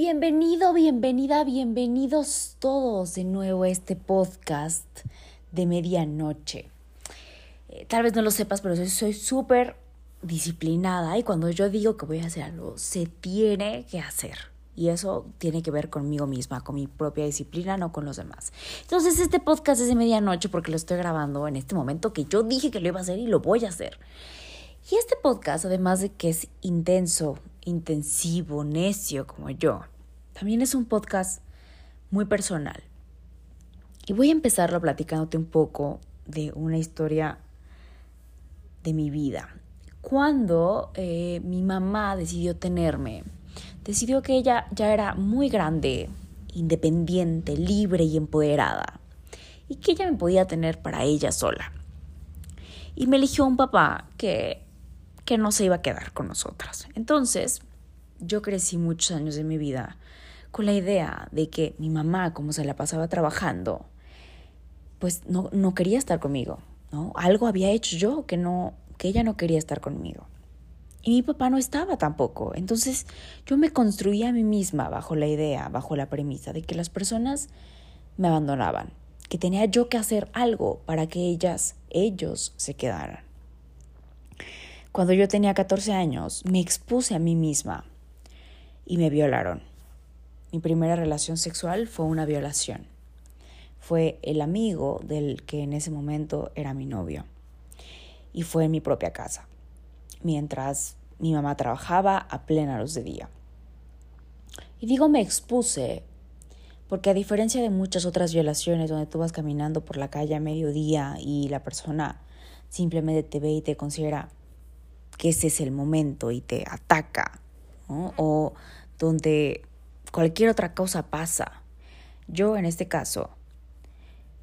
Bienvenido, bienvenida, bienvenidos todos de nuevo a este podcast de medianoche. Eh, tal vez no lo sepas, pero soy súper disciplinada y cuando yo digo que voy a hacer algo, se tiene que hacer. Y eso tiene que ver conmigo misma, con mi propia disciplina, no con los demás. Entonces este podcast es de medianoche porque lo estoy grabando en este momento que yo dije que lo iba a hacer y lo voy a hacer. Y este podcast, además de que es intenso, intensivo, necio como yo, también es un podcast muy personal. Y voy a empezarlo platicándote un poco de una historia de mi vida. Cuando eh, mi mamá decidió tenerme, decidió que ella ya era muy grande, independiente, libre y empoderada, y que ella me podía tener para ella sola. Y me eligió un papá que, que no se iba a quedar con nosotras. Entonces, yo crecí muchos años de mi vida con la idea de que mi mamá, como se la pasaba trabajando, pues no, no quería estar conmigo, ¿no? Algo había hecho yo que no, que ella no quería estar conmigo. Y mi papá no estaba tampoco. Entonces yo me construía a mí misma bajo la idea, bajo la premisa de que las personas me abandonaban, que tenía yo que hacer algo para que ellas, ellos se quedaran. Cuando yo tenía 14 años, me expuse a mí misma y me violaron. Mi primera relación sexual fue una violación. Fue el amigo del que en ese momento era mi novio. Y fue en mi propia casa, mientras mi mamá trabajaba a plena luz de día. Y digo me expuse porque a diferencia de muchas otras violaciones donde tú vas caminando por la calle a mediodía y la persona simplemente te ve y te considera que ese es el momento y te ataca, o donde cualquier otra cosa pasa. Yo en este caso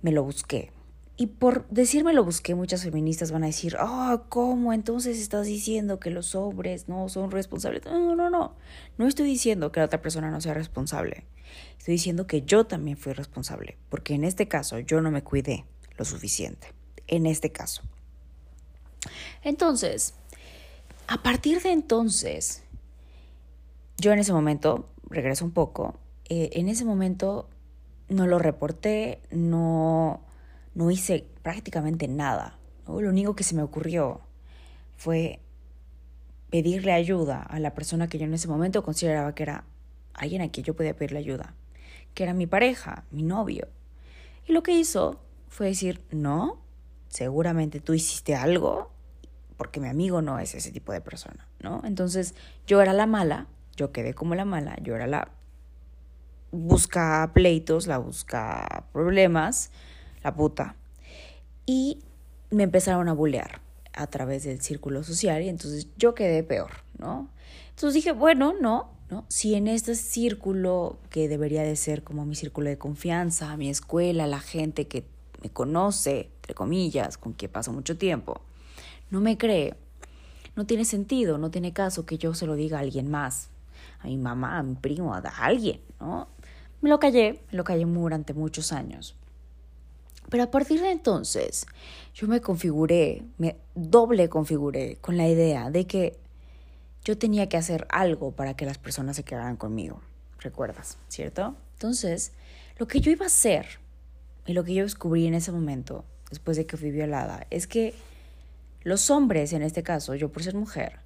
me lo busqué. Y por decirme lo busqué, muchas feministas van a decir, ah, ¿cómo? Entonces estás diciendo que los hombres no son responsables. No, no, no. No estoy diciendo que la otra persona no sea responsable. Estoy diciendo que yo también fui responsable. Porque en este caso yo no me cuidé lo suficiente. En este caso. Entonces, a partir de entonces, yo en ese momento regreso un poco, eh, en ese momento no lo reporté, no, no hice prácticamente nada. Lo único que se me ocurrió fue pedirle ayuda a la persona que yo en ese momento consideraba que era alguien a quien yo podía pedirle ayuda, que era mi pareja, mi novio. Y lo que hizo fue decir, no, seguramente tú hiciste algo, porque mi amigo no es ese tipo de persona, ¿no? Entonces yo era la mala yo quedé como la mala, yo era la busca pleitos, la busca problemas, la puta. Y me empezaron a bulear a través del círculo social y entonces yo quedé peor, ¿no? Entonces dije, bueno, no, ¿no? Si en este círculo que debería de ser como mi círculo de confianza, mi escuela, la gente que me conoce, entre comillas, con quien paso mucho tiempo, no me cree, no tiene sentido, no tiene caso que yo se lo diga a alguien más, a mi mamá, a mi primo, a alguien, ¿no? Me lo callé, me lo callé durante muchos años. Pero a partir de entonces, yo me configuré, me doble configuré con la idea de que yo tenía que hacer algo para que las personas se quedaran conmigo. ¿Recuerdas? ¿Cierto? Entonces, lo que yo iba a hacer y lo que yo descubrí en ese momento, después de que fui violada, es que los hombres, en este caso, yo por ser mujer,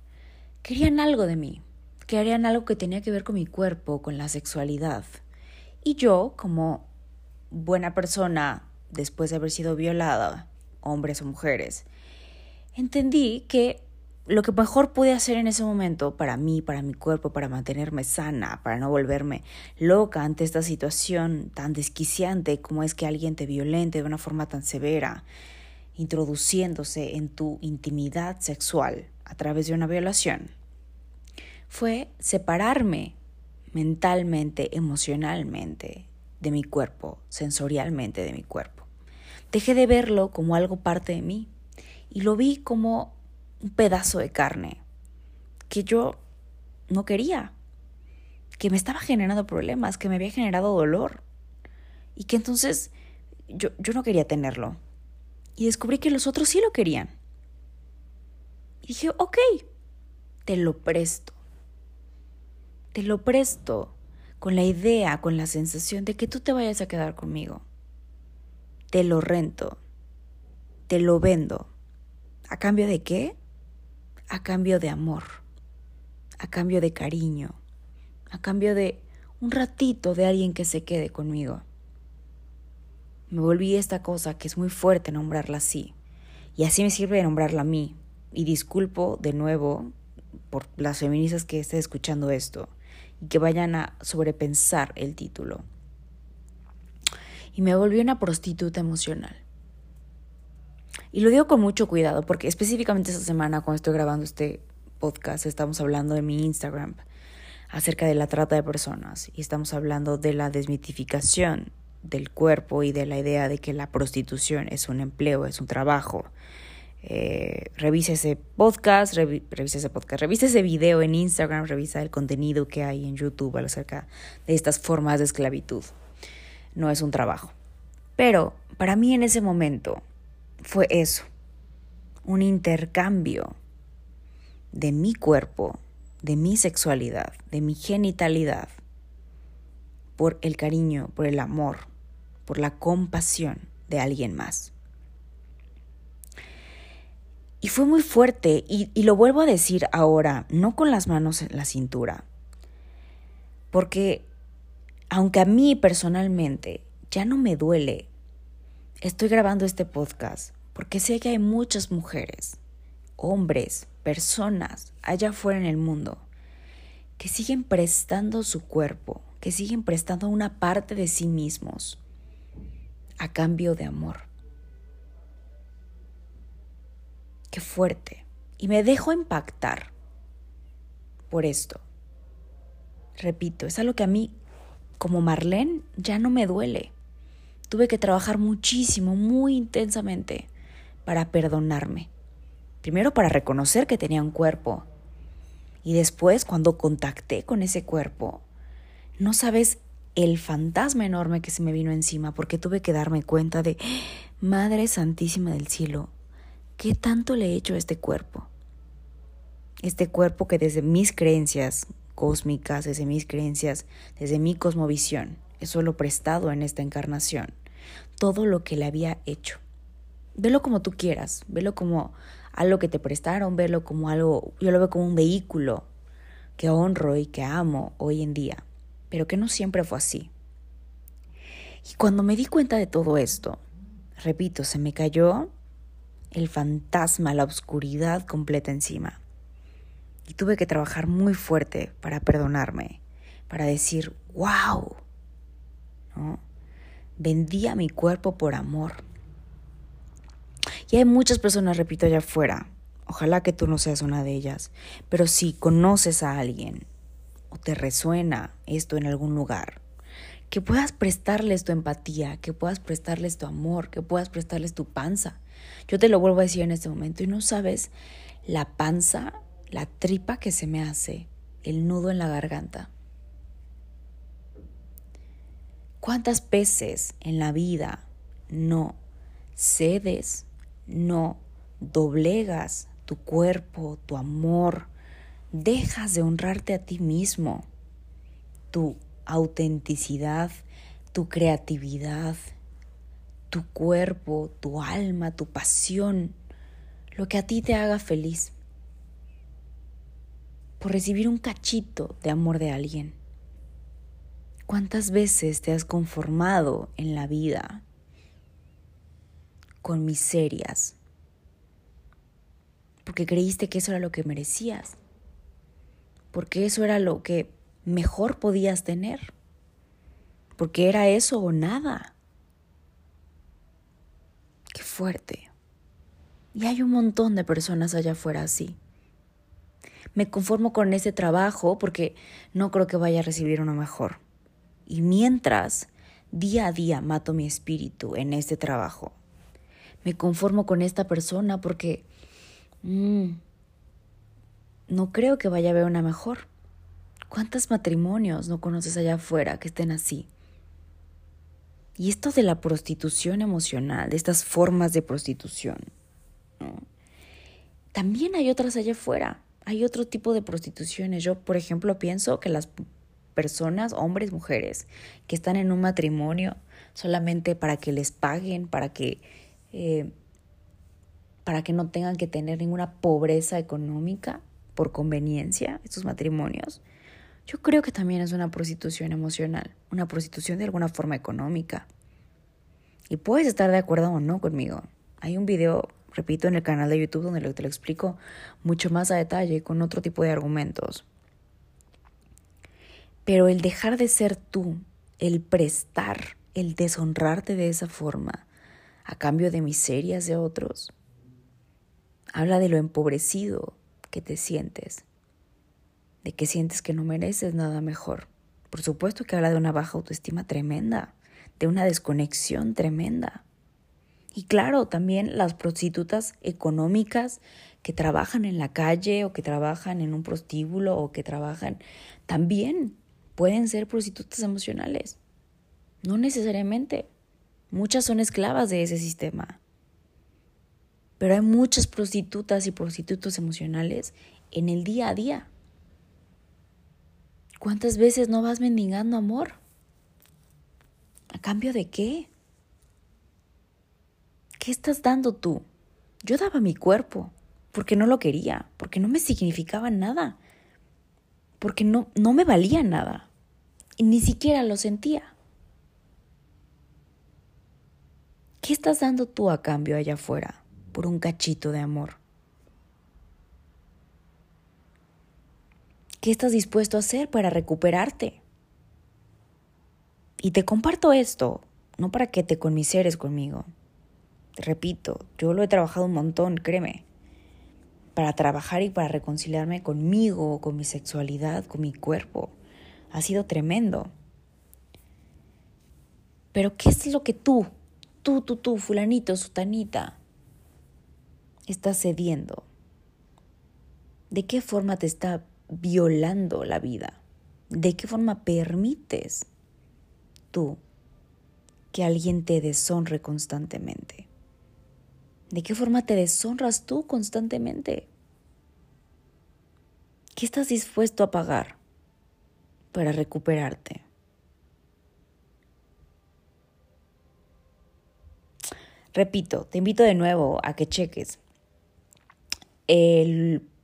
querían algo de mí que harían algo que tenía que ver con mi cuerpo, con la sexualidad. Y yo, como buena persona, después de haber sido violada, hombres o mujeres, entendí que lo que mejor pude hacer en ese momento para mí, para mi cuerpo, para mantenerme sana, para no volverme loca ante esta situación tan desquiciante como es que alguien te violente de una forma tan severa, introduciéndose en tu intimidad sexual a través de una violación, fue separarme mentalmente, emocionalmente de mi cuerpo, sensorialmente de mi cuerpo. Dejé de verlo como algo parte de mí y lo vi como un pedazo de carne que yo no quería, que me estaba generando problemas, que me había generado dolor y que entonces yo, yo no quería tenerlo. Y descubrí que los otros sí lo querían. Y dije, ok, te lo presto. Te lo presto con la idea, con la sensación de que tú te vayas a quedar conmigo. Te lo rento. Te lo vendo. ¿A cambio de qué? A cambio de amor. A cambio de cariño. A cambio de un ratito de alguien que se quede conmigo. Me volví esta cosa que es muy fuerte nombrarla así. Y así me sirve de nombrarla a mí. Y disculpo de nuevo por las feministas que estén escuchando esto y que vayan a sobrepensar el título. Y me volví una prostituta emocional. Y lo digo con mucho cuidado porque específicamente esta semana cuando estoy grabando este podcast estamos hablando de mi Instagram acerca de la trata de personas y estamos hablando de la desmitificación del cuerpo y de la idea de que la prostitución es un empleo, es un trabajo. Eh, revisa ese podcast, revisa ese podcast, revisa ese video en Instagram, revisa el contenido que hay en YouTube acerca de estas formas de esclavitud. No es un trabajo. Pero para mí en ese momento fue eso, un intercambio de mi cuerpo, de mi sexualidad, de mi genitalidad, por el cariño, por el amor, por la compasión de alguien más. Y fue muy fuerte, y, lo vuelvo a decir ahora, no con las manos en la cintura, porque aunque a mí personalmente ya no me duele, estoy grabando este podcast porque sé que hay muchas mujeres, hombres, personas allá afuera en el mundo que siguen prestando su cuerpo, que siguen prestando una parte de sí mismos a cambio de amor. Qué fuerte. Y me dejo impactar por esto. Repito, es algo que a mí, como Marlene, ya no me duele. Tuve que trabajar muchísimo, muy intensamente, para perdonarme. Primero para reconocer que tenía un cuerpo. Y después, cuando contacté con ese cuerpo, no sabes el fantasma enorme que se me vino encima porque tuve que darme cuenta de, Madre Santísima del Cielo, ¿qué tanto le he hecho a este cuerpo? Este cuerpo que desde mis creencias cósmicas, desde mis creencias, desde mi cosmovisión, es solo prestado en esta encarnación. Todo lo que le había hecho. Velo como tú quieras, velo como algo que te prestaron, velo como algo, yo lo veo como un vehículo que honro y que amo hoy en día, pero que no siempre fue así. Y cuando me di cuenta de todo esto, repito, se me cayó el fantasma, la oscuridad completa encima. Y tuve que trabajar muy fuerte para perdonarme, para decir, wow, ¿no? vendía mi cuerpo por amor. Y hay muchas personas, repito, allá afuera, ojalá que tú no seas una de ellas, pero si conoces a alguien o te resuena esto en algún lugar, que puedas prestarles tu empatía, que puedas prestarles tu amor, que puedas prestarles tu panza. Yo te lo vuelvo a decir en este momento y no sabes la panza, la tripa que se me hace, el nudo en la garganta. ¿Cuántas veces en la vida no cedes, no doblegas tu cuerpo, tu amor, dejas de honrarte a ti mismo, tu autenticidad, tu creatividad, tu cuerpo, tu alma, tu pasión, lo que a ti te haga feliz, por recibir un cachito de amor de alguien. ¿Cuántas veces te has conformado en la vida con miserias? Porque creíste que eso era lo que merecías. Porque eso era lo que mejor podías tener. Porque era eso o nada. Qué fuerte. Y hay un montón de personas allá afuera así. Me conformo con ese trabajo porque no creo que vaya a recibir uno mejor. Y mientras, día a día mato mi espíritu en este trabajo. Me conformo con esta persona porque mm, no creo que vaya a haber una mejor. ¿Cuántos matrimonios no conoces allá afuera que estén así? Y esto de la prostitución emocional, de estas formas de prostitución, también hay otras allá afuera. Hay otro tipo de prostituciones. Yo, por ejemplo, pienso que las personas, hombres, mujeres, que están en un matrimonio solamente para que les paguen, para que, eh, para que no tengan que tener ninguna pobreza económica por conveniencia, estos matrimonios, yo creo que también es una prostitución emocional, una prostitución de alguna forma económica. Y puedes estar de acuerdo o no conmigo. Hay un video, repito, en el canal de YouTube donde te lo explico mucho más a detalle con otro tipo de argumentos. Pero el dejar de ser tú, el prestar, el deshonrarte de esa forma, a cambio de miserias de otros, habla de lo empobrecido que te sientes, de que sientes que no mereces nada mejor. Por supuesto que habla de una baja autoestima tremenda, de una desconexión tremenda. Y claro, también las prostitutas económicas que trabajan en la calle o que trabajan en un prostíbulo o que trabajan también pueden ser prostitutas emocionales. No necesariamente. Muchas son esclavas de ese sistema. Pero hay muchas prostitutas y prostitutos emocionales en el día a día. ¿Cuántas veces no vas mendigando amor? ¿A cambio de qué? ¿Qué estás dando tú? Yo daba mi cuerpo porque no lo quería, porque no me significaba nada, porque no, no me valía nada y ni siquiera lo sentía. ¿Qué estás dando tú a cambio allá afuera por un cachito de amor? ¿Qué estás dispuesto a hacer para recuperarte? Y te comparto esto, no para que te conmiseres conmigo. Te repito, yo lo he trabajado un montón, créeme. Para trabajar y para reconciliarme conmigo, con mi sexualidad, con mi cuerpo. Ha sido tremendo. Pero ¿qué es lo que tú, tú, tú, tú, fulanito, sutanita, estás cediendo? ¿De qué forma te está violando la vida? ¿De qué forma permites tú que alguien te deshonre constantemente? ¿De qué forma te deshonras tú constantemente? ¿Qué estás dispuesto a pagar para recuperarte? Repito, te invito de nuevo a que cheques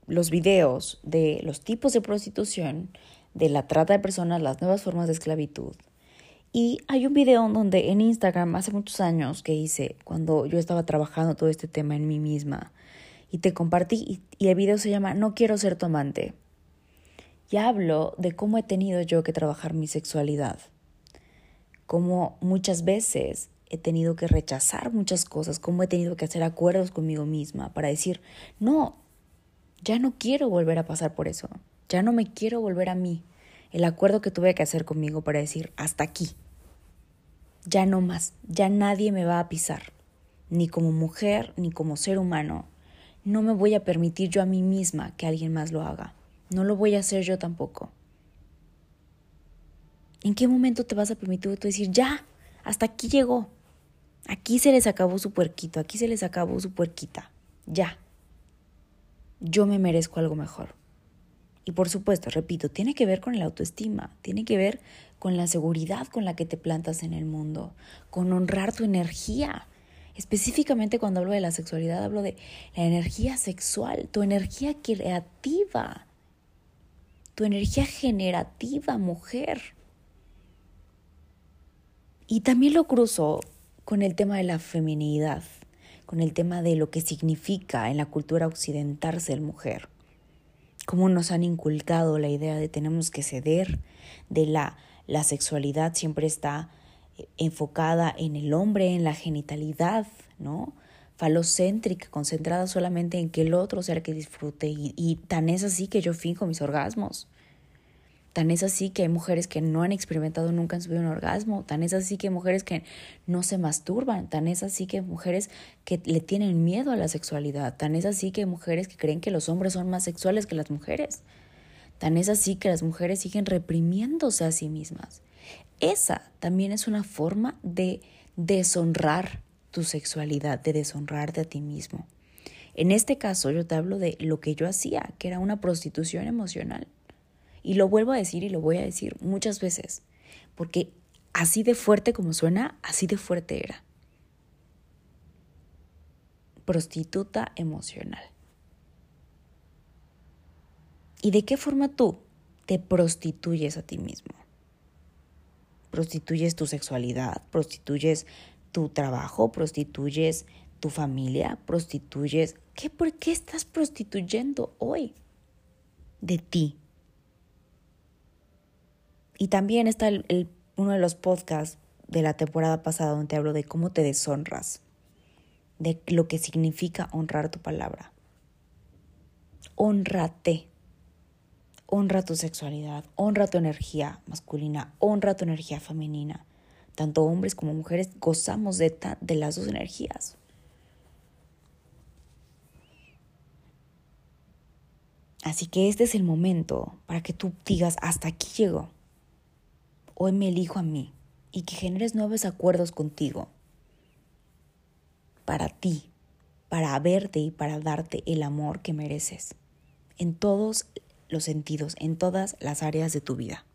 los videos de los tipos de prostitución, de la trata de personas, las nuevas formas de esclavitud. Y hay un video donde en Instagram hace muchos años que hice cuando yo estaba trabajando todo este tema en mí misma y te compartí y, el video se llama No quiero ser tu amante. Y hablo de cómo he tenido yo que trabajar mi sexualidad, cómo muchas veces he tenido que rechazar muchas cosas, cómo he tenido que hacer acuerdos conmigo misma para decir, no, ya no quiero volver a pasar por eso, ya no me quiero volver a mí. El acuerdo que tuve que hacer conmigo para decir, hasta aquí, ya no más, ya nadie me va a pisar, ni como mujer, ni como ser humano. No me voy a permitir yo a mí misma que alguien más lo haga. No lo voy a hacer yo tampoco. ¿En qué momento te vas a permitir tú decir, ya, hasta aquí llegó? Aquí se les acabó su puerquito, aquí se les acabó su puerquita. Ya yo me merezco algo mejor. Y por supuesto, repito, tiene que ver con la autoestima, tiene que ver con la seguridad con la que te plantas en el mundo, con honrar tu energía. Específicamente cuando hablo de la sexualidad, hablo de la energía sexual, tu energía creativa, tu energía generativa, mujer. Y también lo cruzo con el tema de la feminidad con el tema de lo que significa en la cultura occidental ser mujer. Cómo nos han inculcado la idea de tenemos que ceder, de la, la sexualidad siempre está eh, enfocada en el hombre, en la genitalidad, ¿no? falocéntrica, concentrada solamente en que el otro sea el que disfrute. Y, y tan es así que yo finjo mis orgasmos. Tan es así que hay mujeres que no han experimentado nunca en su vida un orgasmo. Tan es así que hay mujeres que no se masturban. Tan es así que hay mujeres que le tienen miedo a la sexualidad. Tan es así que hay mujeres que creen que los hombres son más sexuales que las mujeres. Tan es así que las mujeres siguen reprimiéndose a sí mismas. Esa también es una forma de deshonrar tu sexualidad, de deshonrarte a ti mismo. En este caso yo te hablo de lo que yo hacía, que era una prostitución emocional. Y lo vuelvo a decir y lo voy a decir muchas veces, porque así de fuerte como suena, así de fuerte era. Prostituta emocional. ¿Y de qué forma tú te prostituyes a ti mismo? Prostituyes tu sexualidad, prostituyes tu trabajo, prostituyes tu familia, prostituyes... ¿Qué, ¿Por qué estás prostituyendo hoy? De ti, y también está el, uno de los podcasts de la temporada pasada donde te hablo de cómo te deshonras, de lo que significa honrar tu palabra. Honrate. Honra tu sexualidad, honra tu energía masculina, honra tu energía femenina. Tanto hombres como mujeres gozamos de, de las dos energías. Así que este es el momento para que tú digas, hasta aquí llegó hoy me elijo a mí y que generes nuevos acuerdos contigo para ti, para verte y para darte el amor que mereces en todos los sentidos, en todas las áreas de tu vida.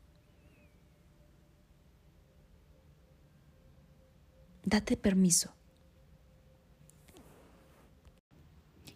Date permiso